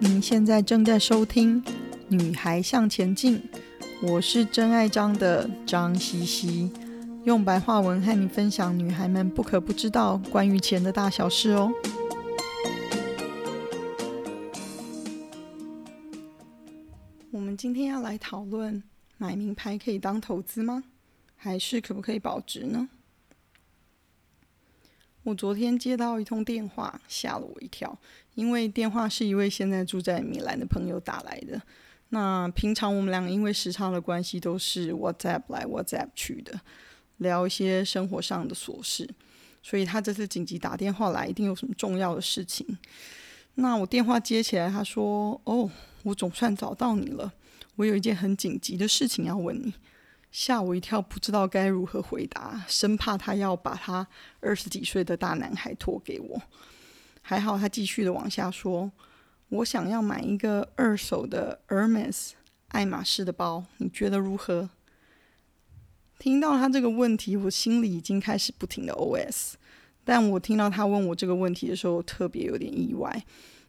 你现在正在收听《女孩向前进》，我是真爱张的张西西，用白话文和你分享女孩们不可不知道关于钱的大小事哦。我们今天要来讨论：买名牌可以当投资吗？还是可不可以保值呢？我昨天接到一通电话，吓了我一跳，因为电话是一位现在住在米兰的朋友打来的。那平常我们两个因为时差的关系，都是 WhatsApp 来 WhatsApp 去的，聊一些生活上的琐事。所以他这次紧急打电话来，一定有什么重要的事情。那我电话接起来，他说：“哦，我总算找到你了，我有一件很紧急的事情要问你。”吓我一跳，不知道该如何回答，生怕他要把他二十几岁的大男孩托给我。还好他继续的往下说：“我想要买一个二手的 Hermes 爱马仕的包，你觉得如何？”听到他这个问题，我心里已经开始不停的 OS。但我听到他问我这个问题的时候，特别有点意外，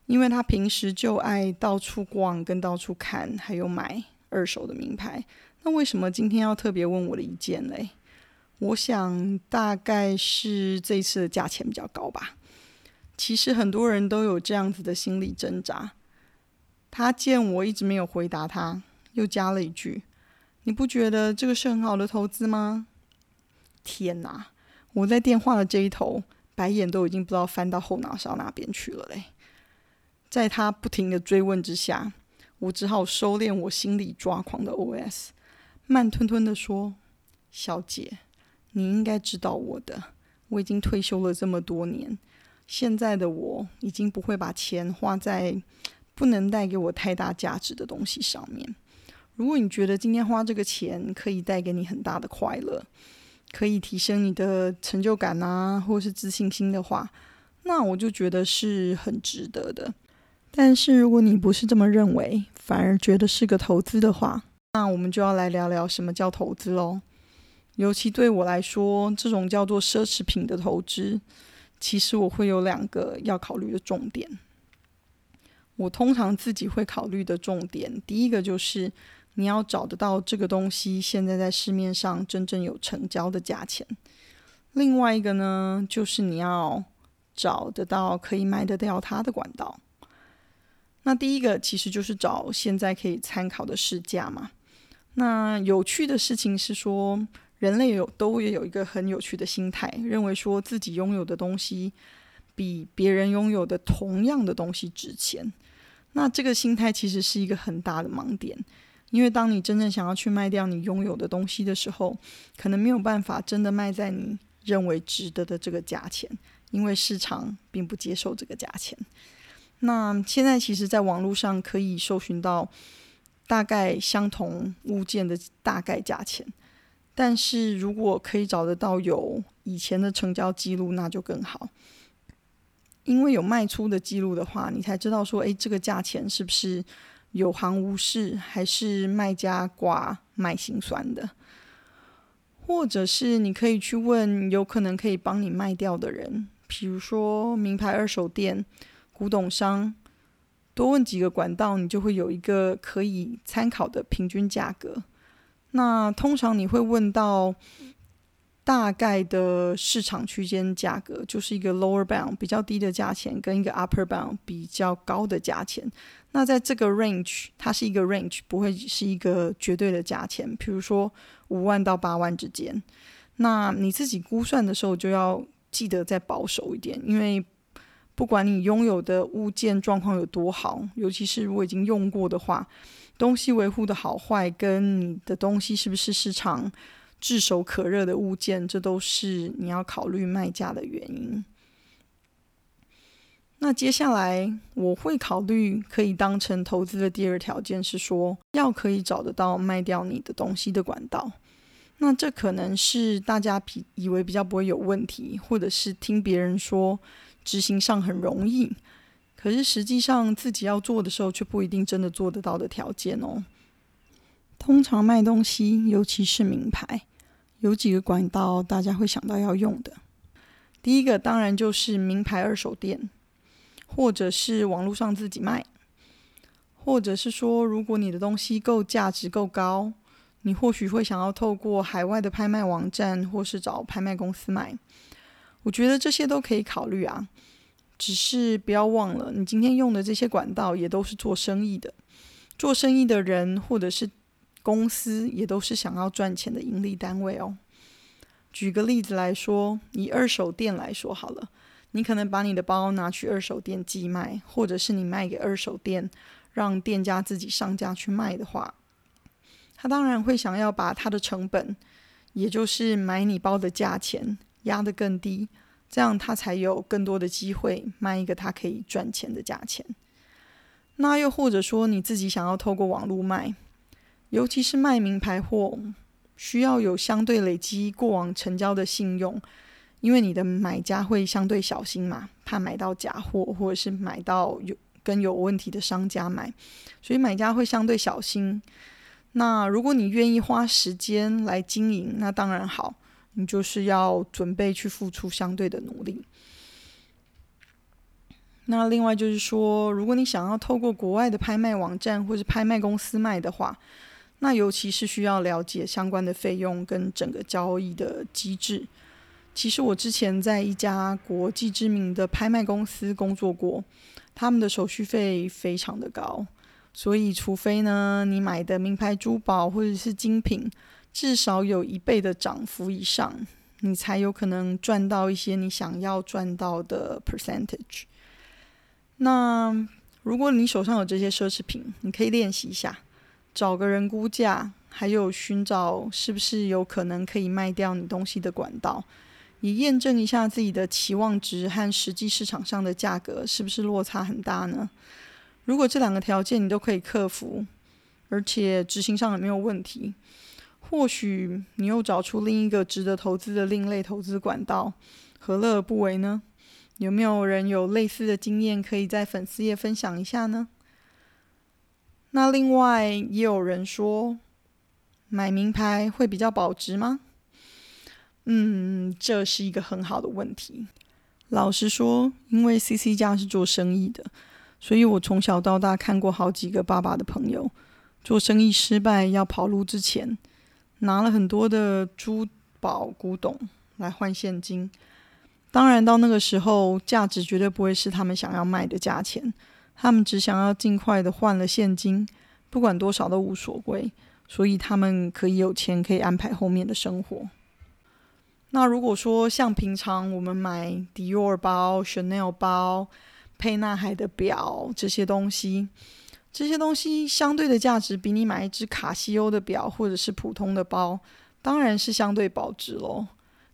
因为他平时就爱到处逛，跟到处看，还有买二手的名牌。那为什么今天要特别问我的意见嘞？我想大概是这一次的价钱比较高吧。其实很多人都有这样子的心理挣扎。他见我一直没有回答他，又加了一句：“你不觉得这个是很好的投资吗？”天哪！我在电话的这一头，白眼都已经不知道翻到后脑勺哪边去了嘞。在他不停的追问之下，我只好收敛我心里抓狂的 OS。慢吞吞地说：“小姐，你应该知道我的。我已经退休了这么多年，现在的我已经不会把钱花在不能带给我太大价值的东西上面。如果你觉得今天花这个钱可以带给你很大的快乐，可以提升你的成就感啊，或是自信心的话，那我就觉得是很值得的。但是如果你不是这么认为，反而觉得是个投资的话，那我们就要来聊聊什么叫投资喽。尤其对我来说，这种叫做奢侈品的投资，其实我会有两个要考虑的重点。我通常自己会考虑的重点，第一个就是你要找得到这个东西现在在市面上真正有成交的价钱。另外一个呢，就是你要找得到可以卖得掉它的管道。那第一个其实就是找现在可以参考的市价嘛。那有趣的事情是说，人类有都也有一个很有趣的心态，认为说自己拥有的东西比别人拥有的同样的东西值钱。那这个心态其实是一个很大的盲点，因为当你真正想要去卖掉你拥有的东西的时候，可能没有办法真的卖在你认为值得的这个价钱，因为市场并不接受这个价钱。那现在其实，在网络上可以搜寻到。大概相同物件的大概价钱，但是如果可以找得到有以前的成交记录，那就更好。因为有卖出的记录的话，你才知道说，诶，这个价钱是不是有行无市，还是卖家挂卖心酸的？或者是你可以去问有可能可以帮你卖掉的人，比如说名牌二手店、古董商。多问几个管道，你就会有一个可以参考的平均价格。那通常你会问到大概的市场区间价格，就是一个 lower bound 比较低的价钱，跟一个 upper bound 比较高的价钱。那在这个 range，它是一个 range，不会是一个绝对的价钱。比如说五万到八万之间，那你自己估算的时候就要记得再保守一点，因为。不管你拥有的物件状况有多好，尤其是如果已经用过的话，东西维护的好坏跟你的东西是不是市场炙手可热的物件，这都是你要考虑卖价的原因。那接下来我会考虑可以当成投资的第二条件是说，要可以找得到卖掉你的东西的管道。那这可能是大家比以为比较不会有问题，或者是听别人说。执行上很容易，可是实际上自己要做的时候却不一定真的做得到的条件哦。通常卖东西，尤其是名牌，有几个管道大家会想到要用的。第一个当然就是名牌二手店，或者是网络上自己卖。或者是说，如果你的东西够价值够高，你或许会想要透过海外的拍卖网站，或是找拍卖公司买。我觉得这些都可以考虑啊，只是不要忘了，你今天用的这些管道也都是做生意的，做生意的人或者是公司也都是想要赚钱的盈利单位哦。举个例子来说，以二手店来说好了，你可能把你的包拿去二手店寄卖，或者是你卖给二手店，让店家自己上架去卖的话，他当然会想要把他的成本，也就是买你包的价钱压得更低，这样他才有更多的机会卖一个他可以赚钱的价钱。那又或者说你自己想要透过网络卖，尤其是卖名牌货。需要有相对累积过往成交的信用，因为你的买家会相对小心嘛，怕买到假货或者是买到有跟有问题的商家买，所以买家会相对小心。那如果你愿意花时间来经营，那当然好，就是要准备去付出相对的努力。那另外就是说，如果你想要透过国外的拍卖网站或是拍卖公司卖的话，那尤其是需要了解相关的费用跟整个交易的机制。其实我之前在一家国际知名的拍卖公司工作过，他们的手续费非常的高，所以除非呢你买的名牌珠宝或者是精品至少有一倍的涨幅以上，你才有可能赚到一些你想要赚到的 percentage。那如果你手上有这些奢侈品，你可以练习一下。找个人估价，还有寻找是不是有可能可以卖掉你东西的管道，以验证一下自己的期望值和实际市场上的价格是不是落差很大呢？如果这两个条件你都可以克服，而且执行上也没有问题，或许你又找出另一个值得投资的另类投资管道，何乐而不为呢？有没有人有类似的经验可以在粉丝页分享一下呢？那另外也有人说，买名牌会比较保值吗？嗯，这是一个很好的问题。老实说，因为 CC 家是做生意的，所以我从小到大看过好几个爸爸的朋友做生意失败要跑路之前，拿了很多的珠宝古董来换现金。当然，到那个时候，价值绝对不会是他们想要卖的价钱。他们只想要尽快的换了现金，不管多少都无所谓，所以他们可以有钱，可以安排后面的生活。那如果说像平常我们买 Dior 包、Chanel 包、沛纳海的表这些东西，这些东西相对的价值比你买一只卡西欧的表或者是普通的包，当然是相对保值喽。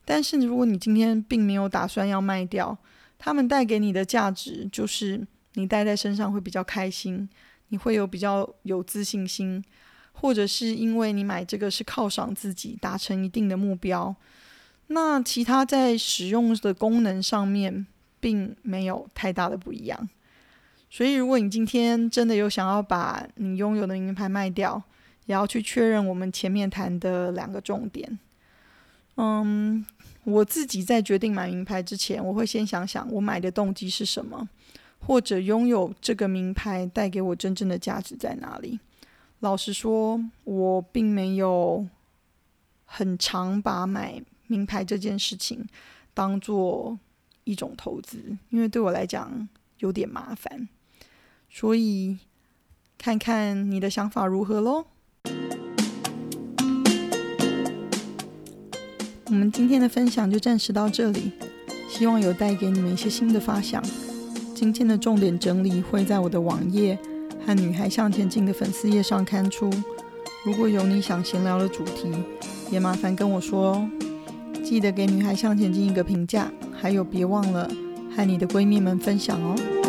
但是如果你今天并没有打算要卖掉，他们带给你的价值就是。你戴在身上会比较开心，你会有比较有自信心，或者是因为你买这个是犒赏自己，达成一定的目标。那其他在使用的功能上面并没有太大的不一样。所以，如果你今天真的有想要把你拥有的名牌卖掉，也要去确认我们前面谈的两个重点。嗯，我自己在决定买名牌之前，我会先想想我买的动机是什么。或者拥有这个名牌带给我真正的价值在哪里？老实说，我并没有很常把买名牌这件事情当做一种投资，因为对我来讲有点麻烦。所以，看看你的想法如何喽。我们今天的分享就暂时到这里，希望有带给你们一些新的发想。今天的重点整理会在我的网页和“女孩向前进”的粉丝页上刊出。如果有你想闲聊的主题，也麻烦跟我说哦。记得给“女孩向前进”一个评价，还有别忘了和你的闺蜜们分享哦。